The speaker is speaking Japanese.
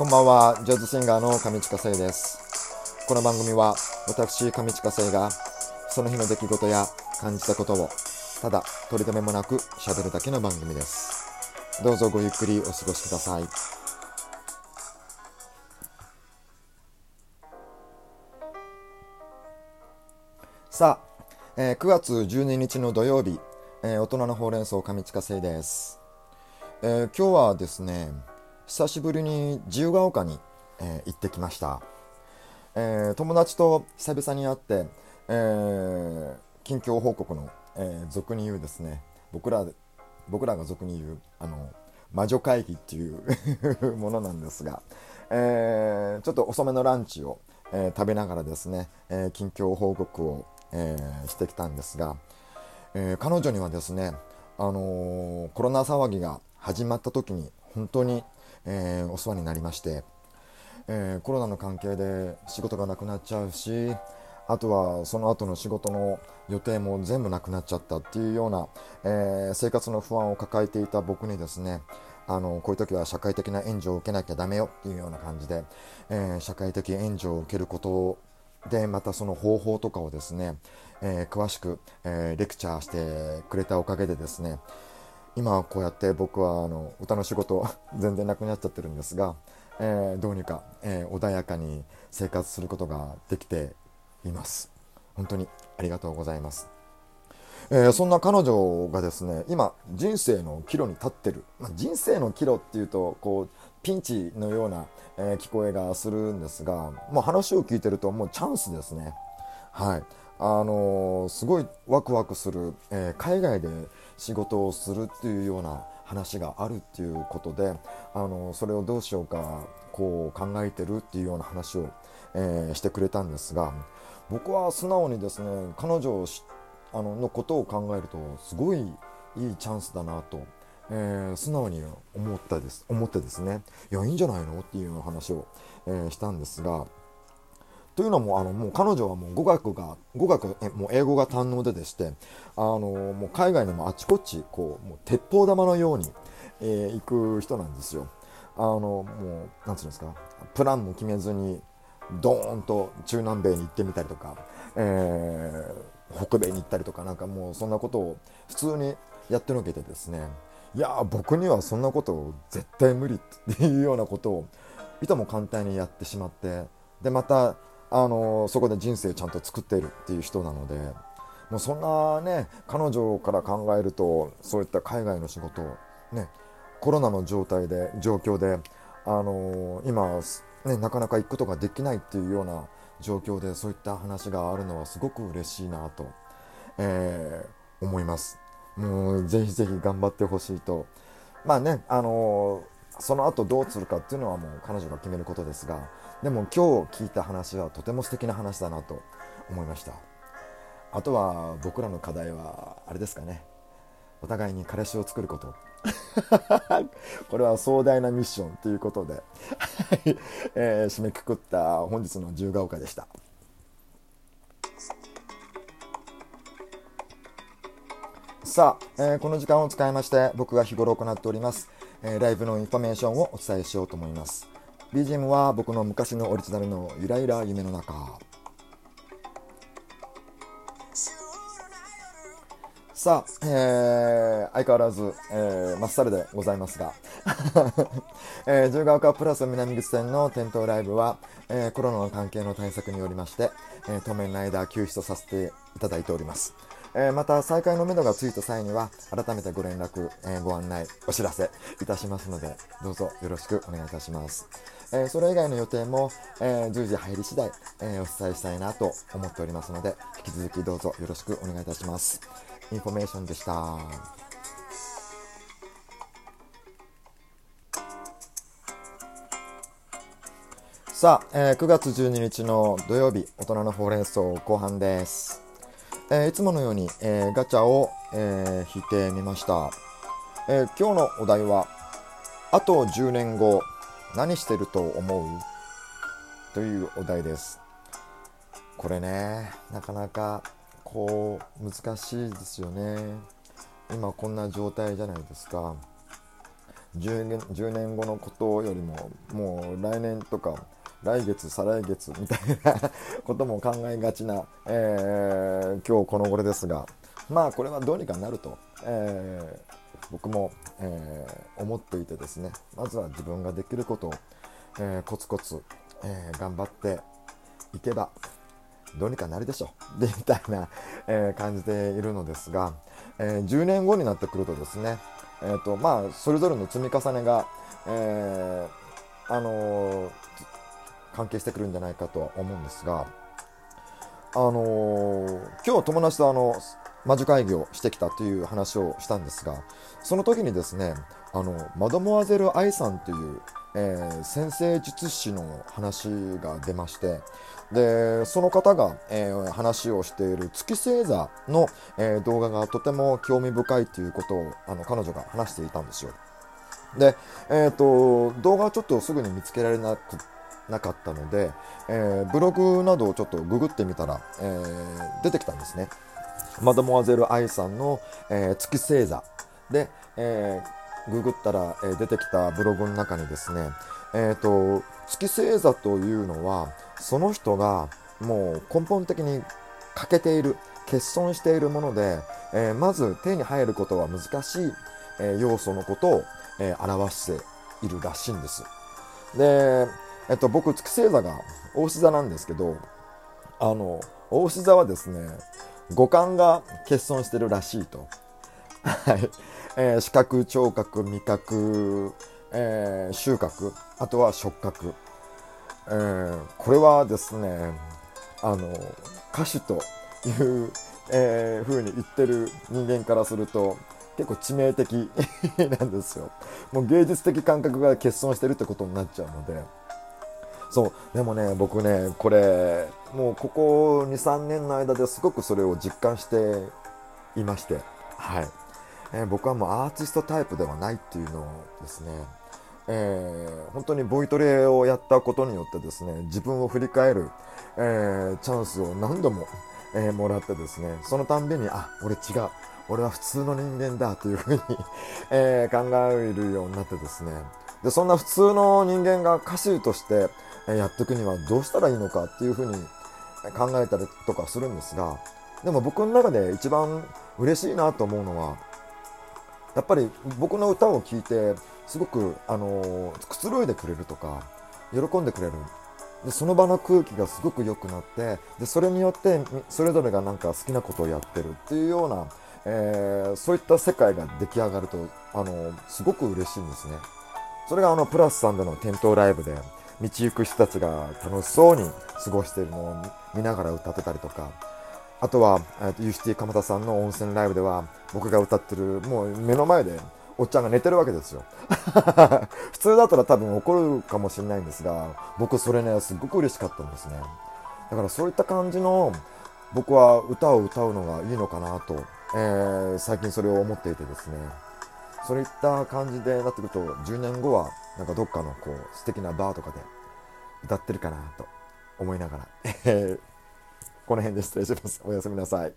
こんばんは、ジャズシンガーの上近聖です。この番組は、私、上近聖が、その日の出来事や感じたことを、ただ、取り留めもなく喋るだけの番組です。どうぞごゆっくりお過ごしください。さあ、えー9月12日の土曜日、えー大人のほうれん草上近聖です。えー今日はですね久しぶりに自由が丘に、えー行ってきました、えー友達と久々に会って、えー近況報告の、えー俗に言うですね僕ら僕らが俗に言うあの魔女会議っていう ものなんですが、えーちょっと遅めのランチを、えー食べながらですね、えー近況報告を、えーしてきたんですが、えー彼女にはですね、あのーコロナ騒ぎが始まった時に本当に、えーお世話になりまして、えーコロナの関係で仕事がなくなっちゃうしあとはその後の仕事の予定も全部なくなっちゃったっていうような、えー生活の不安を抱えていた僕にですねあのこういう時は社会的な援助を受けなきゃダメよっていうような感じで、えー社会的援助を受けることでまたその方法とかをですね、えー詳しく、えレクチャーしてくれたおかげでですね今こうやって僕はあの歌の仕事全然なくなっちゃってるんですが、えーどうにか、えー穏やかに生活することができています。本当にありがとうございます、えーそんな彼女がですね今人生の岐路に立ってる、まあ、人生の岐路っていうとこうピンチのような、え聞こえがするんですが、まあ、話を聞いてるともうチャンスですね。はい。あのすごいワクワクする、えー海外で仕事をするっていうような話があるっていうことで、あのそれをどうしようかこう考えてるっていうような話を、えーしてくれたんですが僕は素直にですね彼女をしあののことを考えるとすごいいいチャンスだなと、えー素直に思ったです思ってですねいやいいんじゃないの？っていうような話を、えーしたんですがというのもあのもう彼女はもう語学が語学えもう英語が堪能ででしてあのもう海外のもあちこちこうもう鉄砲玉のように、えー行く人なんですよ。あのもうなんつうんですかプランも決めずにドーンと中南米に行ってみたりとか、えー北米に行ったりとかなんかもうそんなことを普通にやってのけてですねいや僕にはそんなこと絶対無理っていうようなことをいとも簡単にやってしまってでまたあのそこで人生ちゃんと作っているっていう人なのでもうそんなね彼女から考えるとそういった海外の仕事をねコロナの状態で状況であの今、ね、なかなか行くことができないっていうような状況でそういった話があるのはすごく嬉しいなと、えー思います。もうぜひぜひ頑張ってほしいと。まあねあのその後どうするかっていうのはもう彼女が決めることですがでも今日聞いた話はとても素敵な話だなと思いました。あとは僕らの課題はあれですかね。お互いに彼氏を作ること。これは壮大なミッションということで、は いえー締めくくった本日の自由が丘でした。さあ、えーこの時間を使いまして僕が日頃行っております、えーライブのインフォメーションをお伝えしようと思います。BGM は僕の昔のオリジナルのゆらゆら夢の中。さあ、えー相変わらず、えー、まっさるでございますが、えー、自由が丘プラス南口線の店頭ライブは、えーコロナの関係の対策によりまして、えー当面の間休止とさせていただいております。えーまた再開のめどがついた際には改めてご連絡、えーご案内お知らせいたしますのでどうぞよろしくお願いいたします、えーそれ以外の予定も、えー随時入り次第、えお伝えしたいなと思っておりますので引き続きどうぞよろしくお願いいたします。インフォメーションでした。さあ、えー9月12日の土曜日大人のほうれん草後半です。えーいつものように、えーガチャを、えー引いてみました、え今日のお題は「あと10年後何してると思う?」というお題です。これねなかなかこう難しいですよね。今こんな状態じゃないですか。10年 ,10 年後のことよりももう来年とか来月再来月みたいなことも考えがちな、えー、今日この頃ですがまあこれはどうにかなると、えー、僕も、えー、思っていてですねまずは自分ができることを、えコツコツ、え頑張っていけばどうにかなるでしょでみたいな、え感じでいるのですが、え10年後になってくるとですね、えーとまあ、それぞれの積み重ねが、えあの関係してくるんじゃないかとは思うんですが、あのー、今日友達とあの魔女会議をしてきたという話をしたんですがその時にですねあのマドモアゼル・アイさんという、えー、先生術師の話が出ましてでその方が、えー、話をしている月星座の、えー、動画がとても興味深いということをあの彼女が話していたんですよ。で、えーと、動画はちょっとすぐに見つけられなくなかったので、えブログなどをちょっとググってみたら、え出てきたんですねマドモアゼル・アイさんの、えー、月星座で、えー、ググったら、えー、出てきたブログの中にですね、えーと、月星座というのはその人がもう根本的に欠けている欠損しているもので、えー、まず手に入ることは難しい、えー、要素のことを、えー、表しているらしいんです。で、えっと、僕月星座が大志座なんですけどあの大志座はですね五感が欠損してるらしいと。はい。えー、視覚、聴覚、味覚、えー、収穫、あとは触覚。えー、これはですね、あの、歌手という、えー、風に言ってる人間からすると、結構致命的なんですよ。もう芸術的感覚が欠損してるってことになっちゃうので。そう。でもね僕ねこれもうここ23年の間ですごくそれを実感していまして。はい、えー、僕はもうアーティストタイプではないっていうのをですね。えー、本当にボイトレをやったことによってですね自分を振り返る、えー、チャンスを何度も、えー、もらってですねそのたんびにあ俺違う。俺は普通の人間だというふうに え考えるようになってですね。でそんな普通の人間が歌手としてやっていくにはどうしたらいいのかっていうふうに考えたりとかするんですがでも僕の中で一番嬉しいなと思うのはやっぱり僕の歌を聴いてすごくあのくつろいでくれるとか喜んでくれる。でその場の空気がすごく良くなってでそれによってそれぞれがなんか好きなことをやってるっていうような、えー、そういった世界が出来上がるとあのすごく嬉しいんですね。それがあのプラスさんでの店頭ライブで道行く人たちが楽しそうに過ごしているのを見ながら歌ってたりとか。あとは、ユーシティ蒲田さんの温泉ライブでは僕が歌ってるもう目の前でおっちゃんが寝てるわけですよ。普通だったら多分怒るかもしれないんですが僕それねすごく嬉しかったんですね。だからそういった感じの僕は歌を歌うのがいいのかなと、えー、最近それを思っていてですね。そういった感じでなってくると10年後はなんかどっかのこう素敵なバーとかで歌ってるかなと思いながら。この辺で失礼します。おやすみなさい。